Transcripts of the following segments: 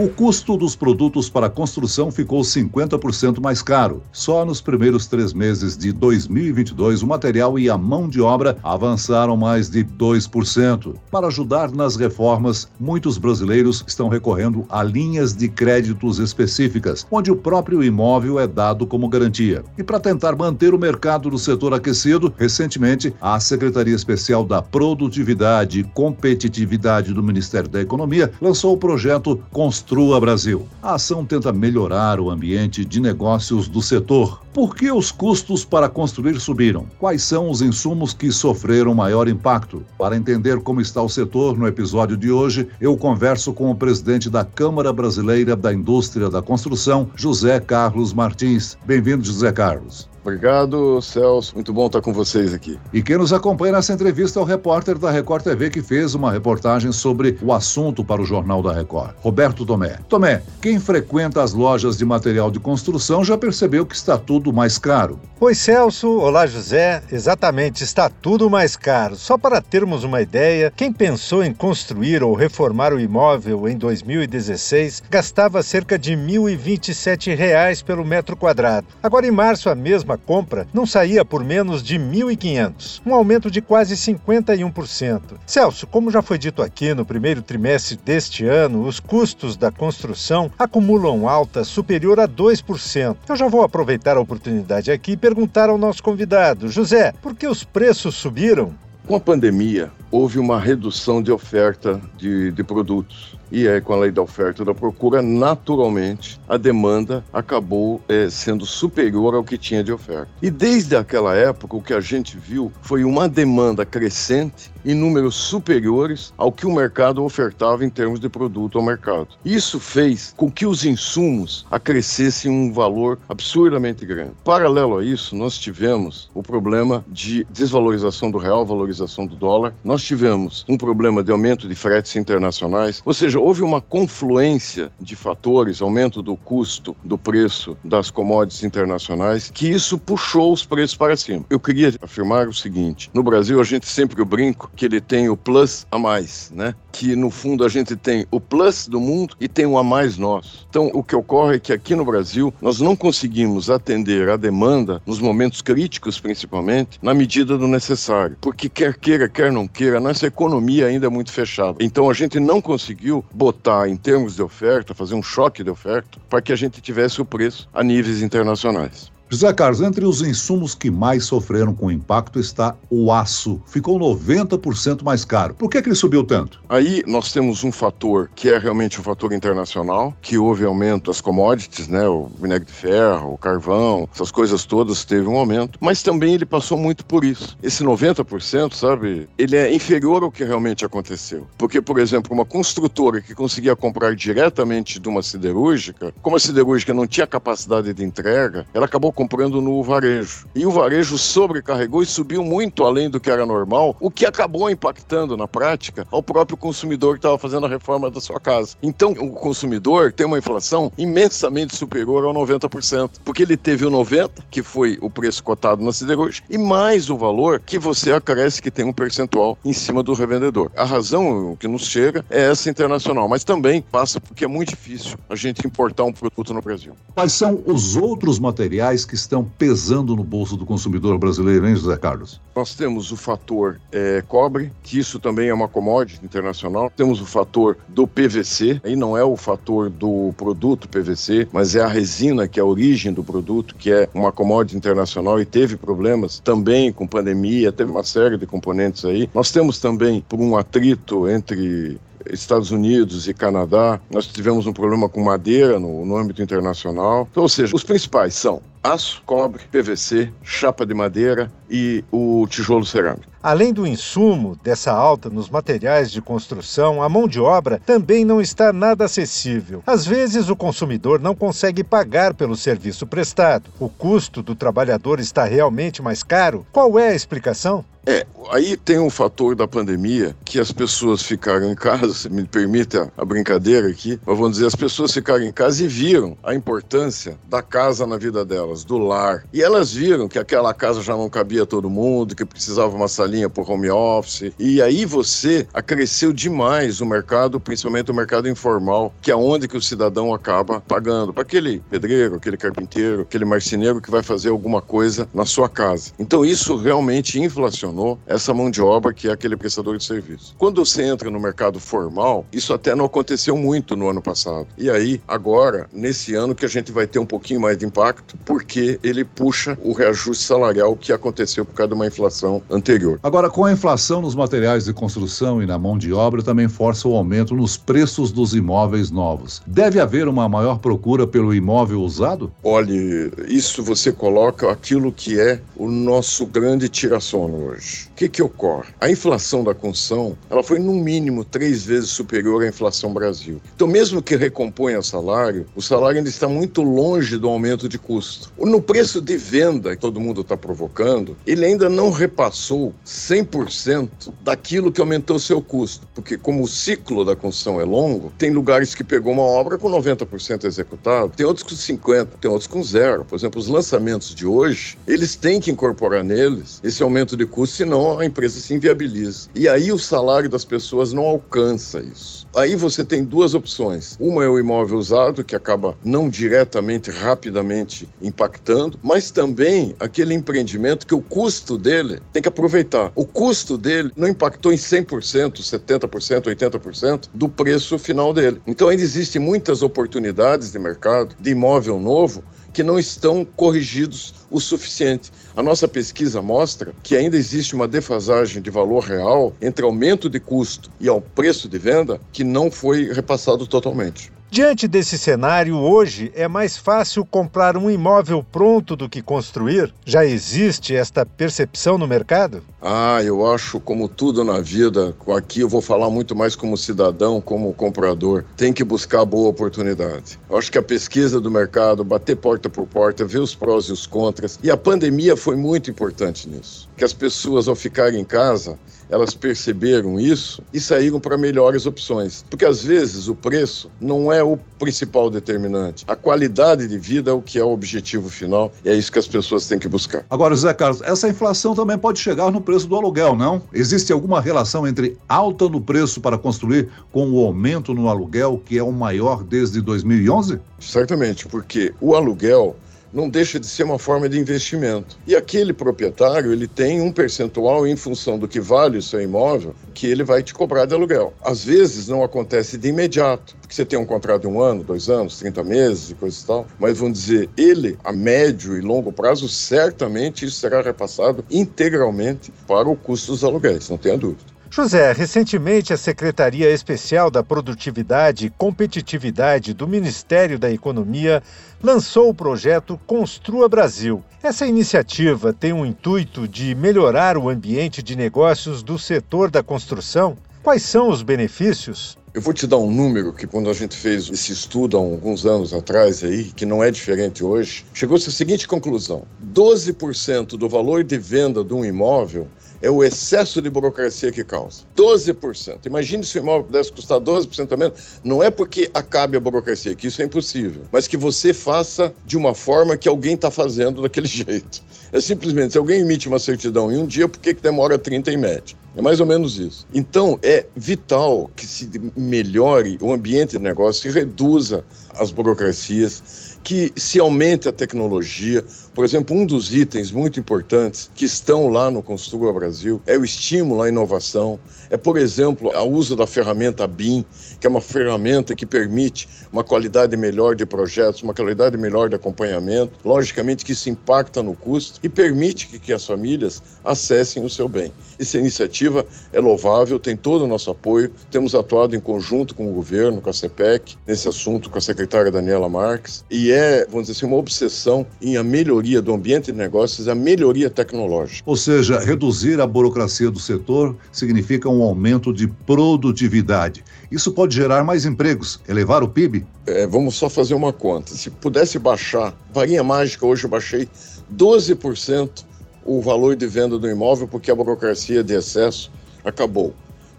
O custo dos produtos para construção ficou 50% mais caro. Só nos primeiros três meses de 2022, o material e a mão de obra avançaram mais de 2%. Para ajudar nas reformas, muitos brasileiros estão recorrendo a linhas de créditos específicas, onde o próprio imóvel é dado como garantia. E para tentar manter o mercado do setor aquecido, recentemente, a Secretaria Especial da Produtividade e Competitividade do Ministério da Economia lançou o projeto Construção Construa Brasil. A ação tenta melhorar o ambiente de negócios do setor. Por que os custos para construir subiram? Quais são os insumos que sofreram maior impacto? Para entender como está o setor no episódio de hoje, eu converso com o presidente da Câmara Brasileira da Indústria da Construção, José Carlos Martins. Bem-vindo, José Carlos. Obrigado, Celso. Muito bom estar com vocês aqui. E quem nos acompanha nessa entrevista é o repórter da Record TV que fez uma reportagem sobre o assunto para o Jornal da Record, Roberto Tomé. Tomé, quem frequenta as lojas de material de construção já percebeu que está tudo mais caro. Oi, Celso. Olá, José. Exatamente, está tudo mais caro. Só para termos uma ideia, quem pensou em construir ou reformar o imóvel em 2016 gastava cerca de R$ 1.027 pelo metro quadrado. Agora, em março, a mesma compra não saía por menos de 1.500, um aumento de quase 51%. Celso, como já foi dito aqui no primeiro trimestre deste ano, os custos da construção acumulam alta superior a 2%. Eu já vou aproveitar a oportunidade aqui e perguntar ao nosso convidado, José, por que os preços subiram? Com a pandemia, houve uma redução de oferta de, de produtos e é com a lei da oferta e da procura, naturalmente, a demanda acabou é, sendo superior ao que tinha de oferta. E desde aquela época, o que a gente viu foi uma demanda crescente em números superiores ao que o mercado ofertava em termos de produto ao mercado. Isso fez com que os insumos acrescessem um valor absurdamente grande. Paralelo a isso, nós tivemos o problema de desvalorização do real, valorização do dólar. Nós tivemos um problema de aumento de fretes internacionais, ou seja, houve uma confluência de fatores, aumento do custo, do preço das commodities internacionais, que isso puxou os preços para cima. Eu queria afirmar o seguinte: no Brasil a gente sempre brinca que ele tem o plus a mais, né? Que no fundo a gente tem o plus do mundo e tem o a mais nosso. Então o que ocorre é que aqui no Brasil nós não conseguimos atender a demanda nos momentos críticos, principalmente, na medida do necessário, porque quer queira, quer não queira, nossa economia ainda é muito fechada. Então a gente não conseguiu botar em termos de oferta, fazer um choque de oferta, para que a gente tivesse o preço a níveis internacionais. José Carlos, entre os insumos que mais sofreram com o impacto está o aço. Ficou 90% mais caro. Por que, que ele subiu tanto? Aí nós temos um fator que é realmente um fator internacional, que houve aumento das commodities, né? O vinagre de ferro, o carvão, essas coisas todas teve um aumento. Mas também ele passou muito por isso. Esse 90%, sabe, ele é inferior ao que realmente aconteceu. Porque, por exemplo, uma construtora que conseguia comprar diretamente de uma siderúrgica, como a siderúrgica não tinha capacidade de entrega, ela acabou comprando no varejo. E o varejo sobrecarregou e subiu muito além do que era normal, o que acabou impactando na prática ao próprio consumidor que estava fazendo a reforma da sua casa. Então, o consumidor tem uma inflação imensamente superior ao 90%, porque ele teve o 90, que foi o preço cotado na siderúrgica, e mais o valor que você acresce que tem um percentual em cima do revendedor. A razão que nos chega é essa internacional, mas também passa porque é muito difícil a gente importar um produto no Brasil. Quais são os outros materiais que estão pesando no bolso do consumidor brasileiro, hein, José Carlos? Nós temos o fator é, cobre, que isso também é uma commodity internacional. Temos o fator do PVC, aí não é o fator do produto PVC, mas é a resina que é a origem do produto, que é uma commodity internacional e teve problemas também com pandemia, teve uma série de componentes aí. Nós temos também, por um atrito entre Estados Unidos e Canadá, nós tivemos um problema com madeira no, no âmbito internacional. Então, ou seja, os principais são aço, cobre, PVC, chapa de madeira e o tijolo cerâmico. Além do insumo dessa alta nos materiais de construção, a mão de obra também não está nada acessível. Às vezes, o consumidor não consegue pagar pelo serviço prestado. O custo do trabalhador está realmente mais caro? Qual é a explicação? É, aí tem um fator da pandemia que as pessoas ficaram em casa, se me permite a, brincadeira aqui, mas vamos dizer, as pessoas ficaram em casa e viram a importância da casa na vida delas, do lar. E elas viram que aquela casa já não cabia todo mundo, que precisava uma salinha por home office. E aí você acresceu demais o mercado, principalmente o mercado informal, que é onde que o cidadão acaba pagando para aquele pedreiro, aquele carpinteiro, aquele marceneiro que vai fazer alguma coisa na sua casa. Então isso realmente inflacionou essa mão de obra que é aquele prestador de serviço. Quando você entra no mercado formal, isso até não aconteceu muito no ano passado. E aí, agora, nesse ano que a gente vai ter um pouquinho mais de impacto, porque ele puxa o reajuste salarial que aconteceu por causa de uma inflação anterior. Agora, com a inflação nos materiais de construção e na mão de obra, também força o aumento nos preços dos imóveis novos. Deve haver uma maior procura pelo imóvel usado? Olhe, isso você coloca aquilo que é o nosso grande tirasono hoje. Que, que ocorre? A inflação da construção ela foi no mínimo três vezes superior à inflação Brasil. Então, mesmo que recomponha salário, o salário ainda está muito longe do aumento de custo. No preço de venda que todo mundo está provocando, ele ainda não repassou 100% daquilo que aumentou seu custo, porque como o ciclo da construção é longo, tem lugares que pegou uma obra com 90% executado, tem outros com 50, tem outros com zero. Por exemplo, os lançamentos de hoje, eles têm que incorporar neles esse aumento de custo, senão a empresa se inviabiliza. E aí o salário das pessoas não alcança isso. Aí você tem duas opções. Uma é o imóvel usado, que acaba não diretamente, rapidamente impactando, mas também aquele empreendimento que o custo dele tem que aproveitar. O custo dele não impactou em 100%, 70%, 80% do preço final dele. Então ainda existem muitas oportunidades de mercado de imóvel novo que não estão corrigidos o suficiente. A nossa pesquisa mostra que ainda existe uma defasagem de valor real entre aumento de custo e ao preço de venda que não foi repassado totalmente. Diante desse cenário, hoje é mais fácil comprar um imóvel pronto do que construir? Já existe esta percepção no mercado? Ah, eu acho, como tudo na vida, aqui eu vou falar muito mais como cidadão, como comprador, tem que buscar boa oportunidade. Eu acho que a pesquisa do mercado, bater porta por porta, ver os prós e os contras, e a pandemia foi muito importante nisso. Que as pessoas, ao ficarem em casa, elas perceberam isso e saíram para melhores opções. Porque às vezes o preço não é o principal determinante. A qualidade de vida é o que é o objetivo final e é isso que as pessoas têm que buscar. Agora, Zé Carlos, essa inflação também pode chegar no preço do aluguel, não? Existe alguma relação entre alta no preço para construir com o aumento no aluguel, que é o maior desde 2011? Certamente, porque o aluguel não deixa de ser uma forma de investimento. E aquele proprietário, ele tem um percentual em função do que vale o seu imóvel, que ele vai te cobrar de aluguel. Às vezes não acontece de imediato, porque você tem um contrato de um ano, dois anos, 30 meses e coisa e tal, mas vamos dizer, ele, a médio e longo prazo, certamente isso será repassado integralmente para o custo dos aluguéis, não tenha dúvida. José, recentemente a Secretaria Especial da Produtividade e Competitividade do Ministério da Economia lançou o projeto Construa Brasil. Essa iniciativa tem o intuito de melhorar o ambiente de negócios do setor da construção. Quais são os benefícios? Eu vou te dar um número que quando a gente fez esse estudo há alguns anos atrás aí, que não é diferente hoje, chegou-se à seguinte conclusão: 12% do valor de venda de um imóvel é o excesso de burocracia que causa. 12%. Imagine se o imóvel pudesse custar 12% a menos. Não é porque acabe a burocracia, que isso é impossível, mas que você faça de uma forma que alguém está fazendo daquele jeito. É simplesmente, se alguém emite uma certidão em um dia, por que, que demora 30 em média? É mais ou menos isso. Então, é vital que se melhore o ambiente de negócio, se reduza as burocracias, que se aumente a tecnologia. Por exemplo, um dos itens muito importantes que estão lá no Construa Brasil é o estímulo à inovação. É, por exemplo, o uso da ferramenta BIM, que é uma ferramenta que permite uma qualidade melhor de projetos, uma qualidade melhor de acompanhamento. Logicamente que isso impacta no custo e permite que, que as famílias acessem o seu bem. Essa iniciativa é louvável, tem todo o nosso apoio. Temos atuado em conjunto com o governo, com a CEPEC, nesse assunto, com a secretária Daniela Marques, e é, vamos dizer assim, uma obsessão em a melhoria do ambiente de negócios, a melhoria tecnológica. Ou seja, reduzir a burocracia do setor significa um aumento de produtividade. Isso pode gerar mais empregos, elevar o PIB? É, vamos só fazer uma conta. Se pudesse baixar, varinha mágica, hoje eu baixei 12% o valor de venda do imóvel porque a burocracia de excesso acabou.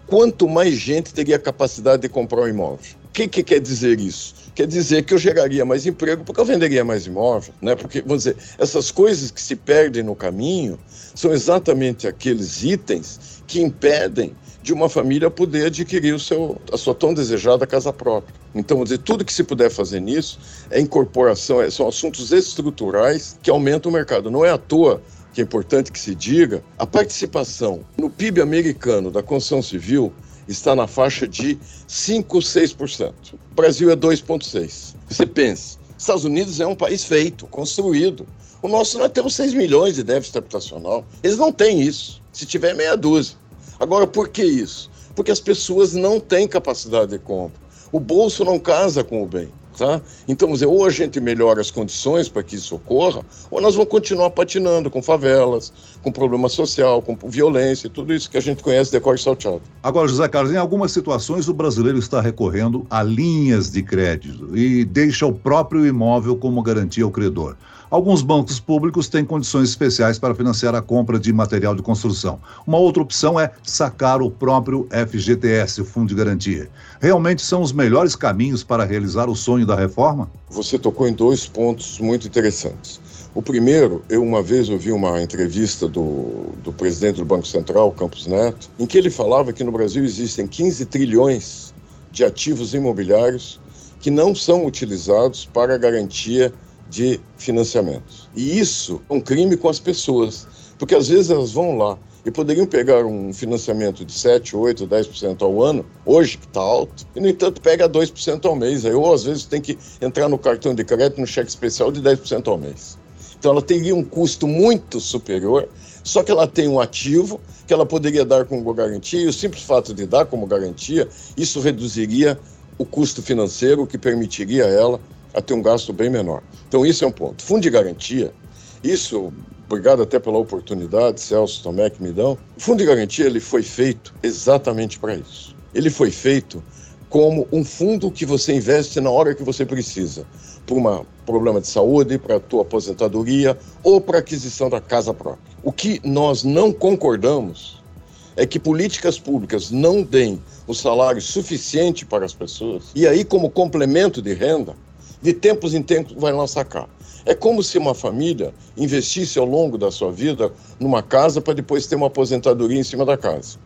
Quanto mais gente teria capacidade de comprar um imóvel? Que, que quer dizer isso? Quer dizer que eu geraria mais emprego porque eu venderia mais imóvel, né? Porque, vamos dizer, essas coisas que se perdem no caminho são exatamente aqueles itens que impedem de uma família poder adquirir o seu, a sua tão desejada casa própria. Então, vamos dizer, tudo que se puder fazer nisso é incorporação, é, são assuntos estruturais que aumentam o mercado. Não é à toa que é importante que se diga, a participação no PIB americano da construção civil está na faixa de 5, 6%. O Brasil é 2,6%. Você pensa, Estados Unidos é um país feito, construído. O nosso nós temos 6 milhões de déficit habitacional. Eles não têm isso. Se tiver meia dúzia. Agora, por que isso? Porque as pessoas não têm capacidade de compra. O bolso não casa com o bem. Tá? Então, dizer, ou a gente melhora as condições para que isso ocorra, ou nós vamos continuar patinando com favelas, com problema social, com violência, tudo isso que a gente conhece de corte salteado. Agora, José Carlos, em algumas situações o brasileiro está recorrendo a linhas de crédito e deixa o próprio imóvel como garantia ao credor. Alguns bancos públicos têm condições especiais para financiar a compra de material de construção. Uma outra opção é sacar o próprio FGTS, o Fundo de Garantia. Realmente são os melhores caminhos para realizar o sonho da reforma? Você tocou em dois pontos muito interessantes. O primeiro, eu uma vez ouvi uma entrevista do, do presidente do Banco Central, Campos Neto, em que ele falava que no Brasil existem 15 trilhões de ativos imobiliários que não são utilizados para garantia de financiamentos. E isso é um crime com as pessoas, porque às vezes elas vão lá e poderiam pegar um financiamento de 7, 8, 10% ao ano, hoje que está alto, e no entanto pega 2% ao mês. Aí, ou às vezes tem que entrar no cartão de crédito, no cheque especial de 10% ao mês. Então ela teria um custo muito superior, só que ela tem um ativo que ela poderia dar como garantia, e o simples fato de dar como garantia, isso reduziria o custo financeiro, que permitiria a ela a ter um gasto bem menor. Então, isso é um ponto. Fundo de garantia, isso, obrigado até pela oportunidade, Celso Tomé, que me dão. O fundo de garantia ele foi feito exatamente para isso. Ele foi feito como um fundo que você investe na hora que você precisa, para um problema de saúde, para a tua aposentadoria ou para aquisição da casa própria. O que nós não concordamos é que políticas públicas não deem o salário suficiente para as pessoas e aí como complemento de renda de tempos em tempos vai lá sacar. É como se uma família investisse ao longo da sua vida numa casa para depois ter uma aposentadoria em cima da casa.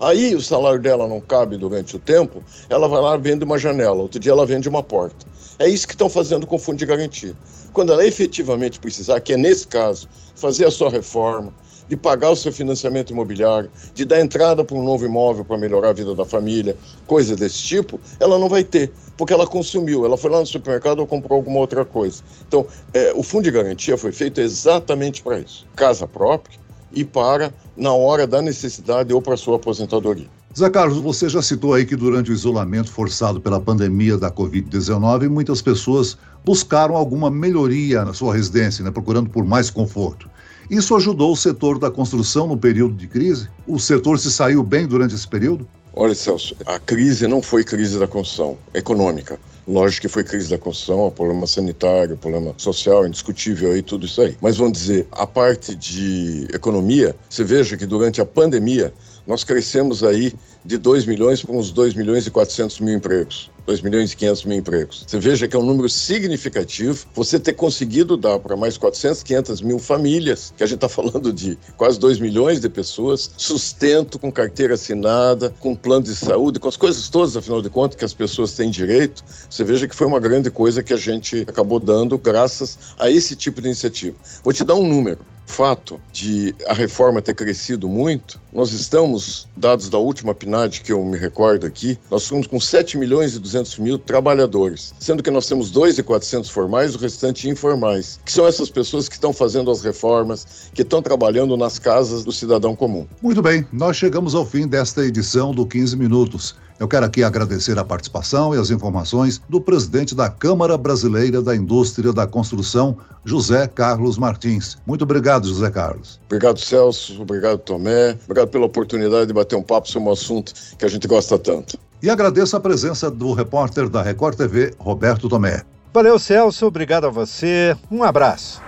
Aí o salário dela não cabe durante o tempo, ela vai lá vende uma janela, outro dia ela vende uma porta. É isso que estão fazendo com o fundo de garantia. Quando ela efetivamente precisar, que é nesse caso, fazer a sua reforma, de pagar o seu financiamento imobiliário, de dar entrada para um novo imóvel para melhorar a vida da família, coisa desse tipo, ela não vai ter, porque ela consumiu, ela foi lá no supermercado ou comprou alguma outra coisa. Então, é, o fundo de garantia foi feito exatamente para isso: casa própria e para na hora da necessidade ou para sua aposentadoria. Zé Carlos, você já citou aí que durante o isolamento forçado pela pandemia da Covid-19, muitas pessoas buscaram alguma melhoria na sua residência, né, procurando por mais conforto. Isso ajudou o setor da construção no período de crise? O setor se saiu bem durante esse período? Olha, Celso, a crise não foi crise da construção econômica. Lógico que foi crise da construção, problema sanitário, problema social, indiscutível aí, tudo isso aí. Mas vamos dizer, a parte de economia, você veja que durante a pandemia nós crescemos aí de 2 milhões para uns 2 milhões e 400 mil empregos. 2 milhões e 500 mil empregos. Você veja que é um número significativo. Você ter conseguido dar para mais 400, 500 mil famílias, que a gente está falando de quase 2 milhões de pessoas, sustento com carteira assinada, com plano de saúde, com as coisas todas, afinal de contas, que as pessoas têm direito. Você veja que foi uma grande coisa que a gente acabou dando graças a esse tipo de iniciativa. Vou te dar um número fato de a reforma ter crescido muito, nós estamos, dados da última PNAD que eu me recordo aqui, nós estamos com 7 milhões e 200 mil trabalhadores, sendo que nós temos 2.400 formais, o restante informais, que são essas pessoas que estão fazendo as reformas, que estão trabalhando nas casas do cidadão comum. Muito bem, nós chegamos ao fim desta edição do 15 Minutos. Eu quero aqui agradecer a participação e as informações do presidente da Câmara Brasileira da Indústria da Construção, José Carlos Martins. Muito obrigado, José Carlos. Obrigado, Celso. Obrigado, Tomé. Obrigado pela oportunidade de bater um papo sobre um assunto que a gente gosta tanto. E agradeço a presença do repórter da Record TV, Roberto Tomé. Valeu, Celso. Obrigado a você. Um abraço.